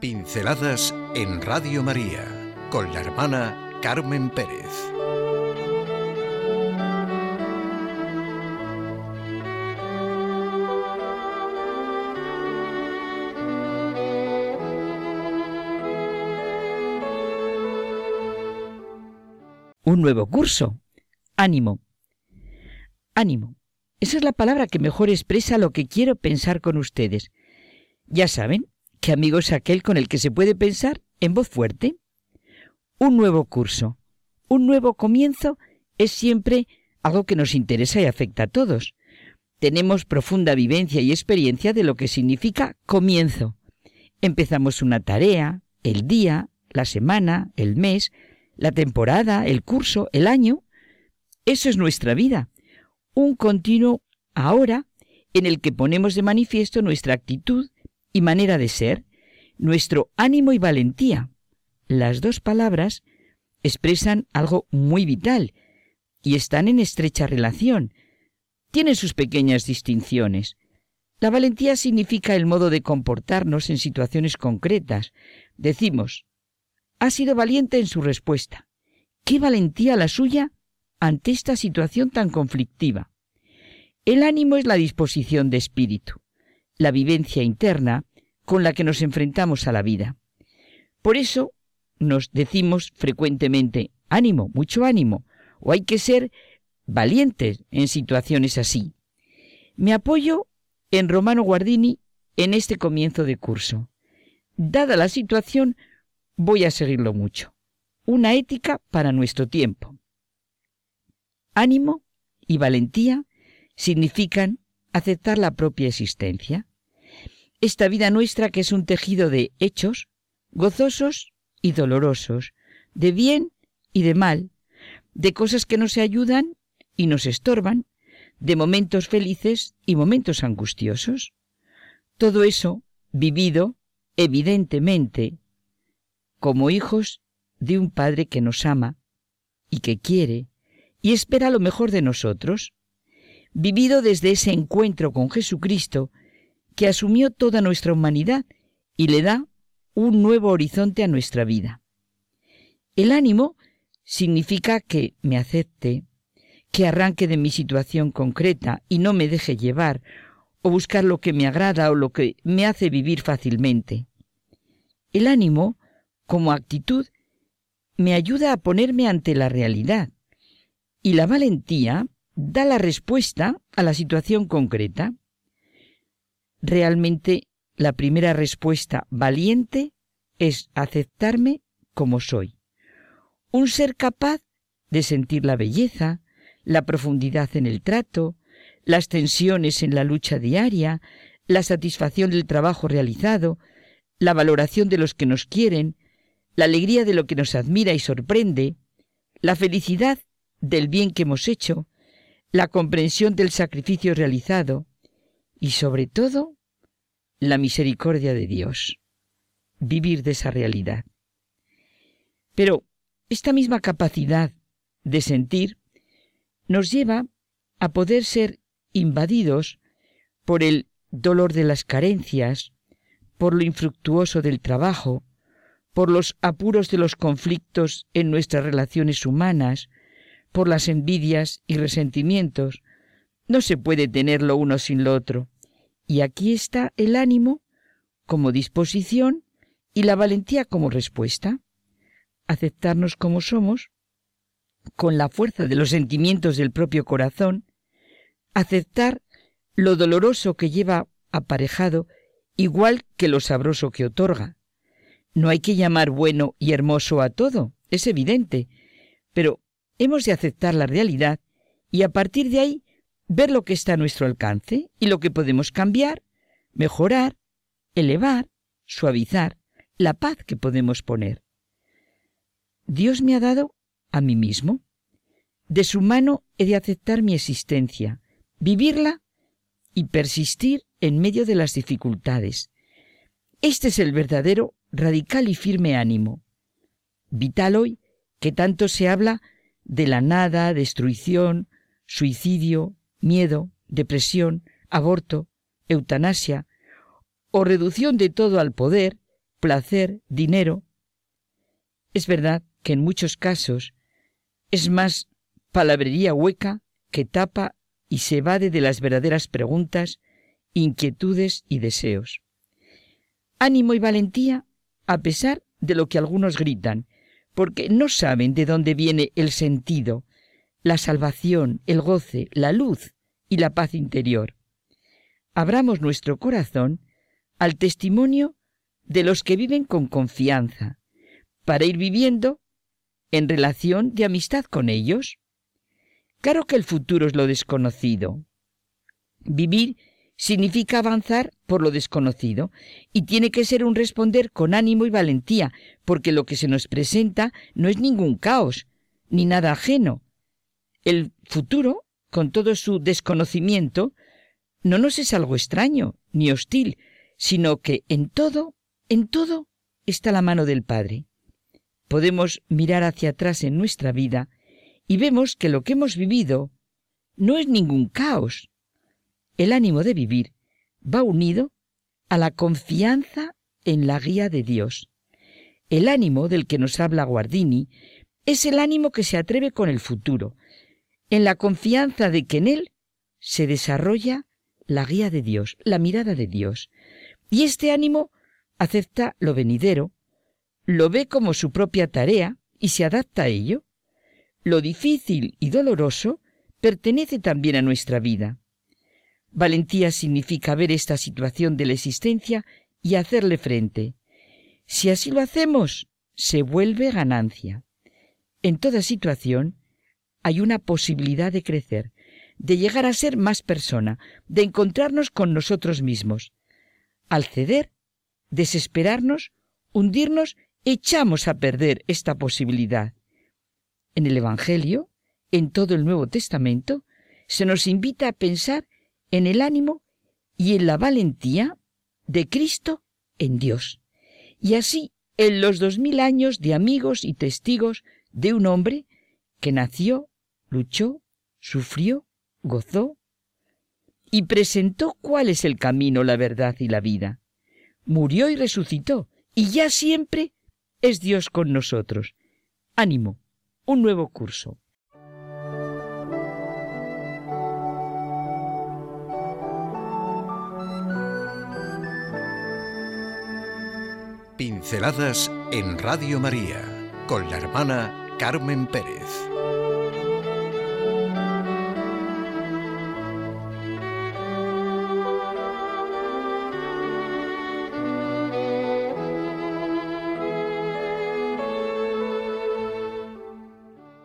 Pinceladas en Radio María con la hermana Carmen Pérez. Un nuevo curso. Ánimo. Ánimo. Esa es la palabra que mejor expresa lo que quiero pensar con ustedes. Ya saben, ¿Qué amigo es aquel con el que se puede pensar en voz fuerte? Un nuevo curso, un nuevo comienzo es siempre algo que nos interesa y afecta a todos. Tenemos profunda vivencia y experiencia de lo que significa comienzo. Empezamos una tarea, el día, la semana, el mes, la temporada, el curso, el año. Eso es nuestra vida, un continuo ahora en el que ponemos de manifiesto nuestra actitud y manera de ser, nuestro ánimo y valentía. Las dos palabras expresan algo muy vital y están en estrecha relación. Tienen sus pequeñas distinciones. La valentía significa el modo de comportarnos en situaciones concretas. Decimos, ha sido valiente en su respuesta. ¿Qué valentía la suya ante esta situación tan conflictiva? El ánimo es la disposición de espíritu la vivencia interna con la que nos enfrentamos a la vida. Por eso nos decimos frecuentemente, ánimo, mucho ánimo, o hay que ser valientes en situaciones así. Me apoyo en Romano Guardini en este comienzo de curso. Dada la situación, voy a seguirlo mucho. Una ética para nuestro tiempo. Ánimo y valentía significan aceptar la propia existencia, esta vida nuestra que es un tejido de hechos, gozosos y dolorosos, de bien y de mal, de cosas que nos ayudan y nos estorban, de momentos felices y momentos angustiosos. Todo eso vivido, evidentemente, como hijos de un Padre que nos ama y que quiere y espera lo mejor de nosotros, vivido desde ese encuentro con Jesucristo que asumió toda nuestra humanidad y le da un nuevo horizonte a nuestra vida. El ánimo significa que me acepte, que arranque de mi situación concreta y no me deje llevar o buscar lo que me agrada o lo que me hace vivir fácilmente. El ánimo, como actitud, me ayuda a ponerme ante la realidad y la valentía da la respuesta a la situación concreta realmente la primera respuesta valiente es aceptarme como soy. Un ser capaz de sentir la belleza, la profundidad en el trato, las tensiones en la lucha diaria, la satisfacción del trabajo realizado, la valoración de los que nos quieren, la alegría de lo que nos admira y sorprende, la felicidad del bien que hemos hecho, la comprensión del sacrificio realizado, y sobre todo la misericordia de Dios, vivir de esa realidad. Pero esta misma capacidad de sentir nos lleva a poder ser invadidos por el dolor de las carencias, por lo infructuoso del trabajo, por los apuros de los conflictos en nuestras relaciones humanas, por las envidias y resentimientos, no se puede tener lo uno sin lo otro. Y aquí está el ánimo como disposición y la valentía como respuesta. Aceptarnos como somos, con la fuerza de los sentimientos del propio corazón, aceptar lo doloroso que lleva aparejado, igual que lo sabroso que otorga. No hay que llamar bueno y hermoso a todo, es evidente, pero hemos de aceptar la realidad y a partir de ahí ver lo que está a nuestro alcance y lo que podemos cambiar, mejorar, elevar, suavizar, la paz que podemos poner. Dios me ha dado a mí mismo. De su mano he de aceptar mi existencia, vivirla y persistir en medio de las dificultades. Este es el verdadero, radical y firme ánimo. Vital hoy que tanto se habla de la nada, destrucción, suicidio, miedo, depresión, aborto, eutanasia o reducción de todo al poder, placer, dinero. Es verdad que en muchos casos es más palabrería hueca que tapa y se evade de las verdaderas preguntas, inquietudes y deseos. Ánimo y valentía a pesar de lo que algunos gritan, porque no saben de dónde viene el sentido, la salvación, el goce, la luz y la paz interior. Abramos nuestro corazón al testimonio de los que viven con confianza, para ir viviendo en relación de amistad con ellos. Claro que el futuro es lo desconocido. Vivir significa avanzar por lo desconocido y tiene que ser un responder con ánimo y valentía, porque lo que se nos presenta no es ningún caos, ni nada ajeno. El futuro, con todo su desconocimiento, no nos es algo extraño ni hostil, sino que en todo, en todo está la mano del Padre. Podemos mirar hacia atrás en nuestra vida y vemos que lo que hemos vivido no es ningún caos, el ánimo de vivir va unido a la confianza en la guía de Dios. El ánimo del que nos habla Guardini es el ánimo que se atreve con el futuro, en la confianza de que en él se desarrolla la guía de Dios, la mirada de Dios. Y este ánimo acepta lo venidero, lo ve como su propia tarea y se adapta a ello. Lo difícil y doloroso pertenece también a nuestra vida. Valentía significa ver esta situación de la existencia y hacerle frente. Si así lo hacemos, se vuelve ganancia. En toda situación hay una posibilidad de crecer, de llegar a ser más persona, de encontrarnos con nosotros mismos. Al ceder, desesperarnos, hundirnos, echamos a perder esta posibilidad. En el Evangelio, en todo el Nuevo Testamento, se nos invita a pensar en el ánimo y en la valentía de Cristo en Dios. Y así, en los dos mil años de amigos y testigos de un hombre que nació, luchó, sufrió, gozó y presentó cuál es el camino, la verdad y la vida. Murió y resucitó, y ya siempre es Dios con nosotros. Ánimo, un nuevo curso. Pinceladas en Radio María con la hermana Carmen Pérez.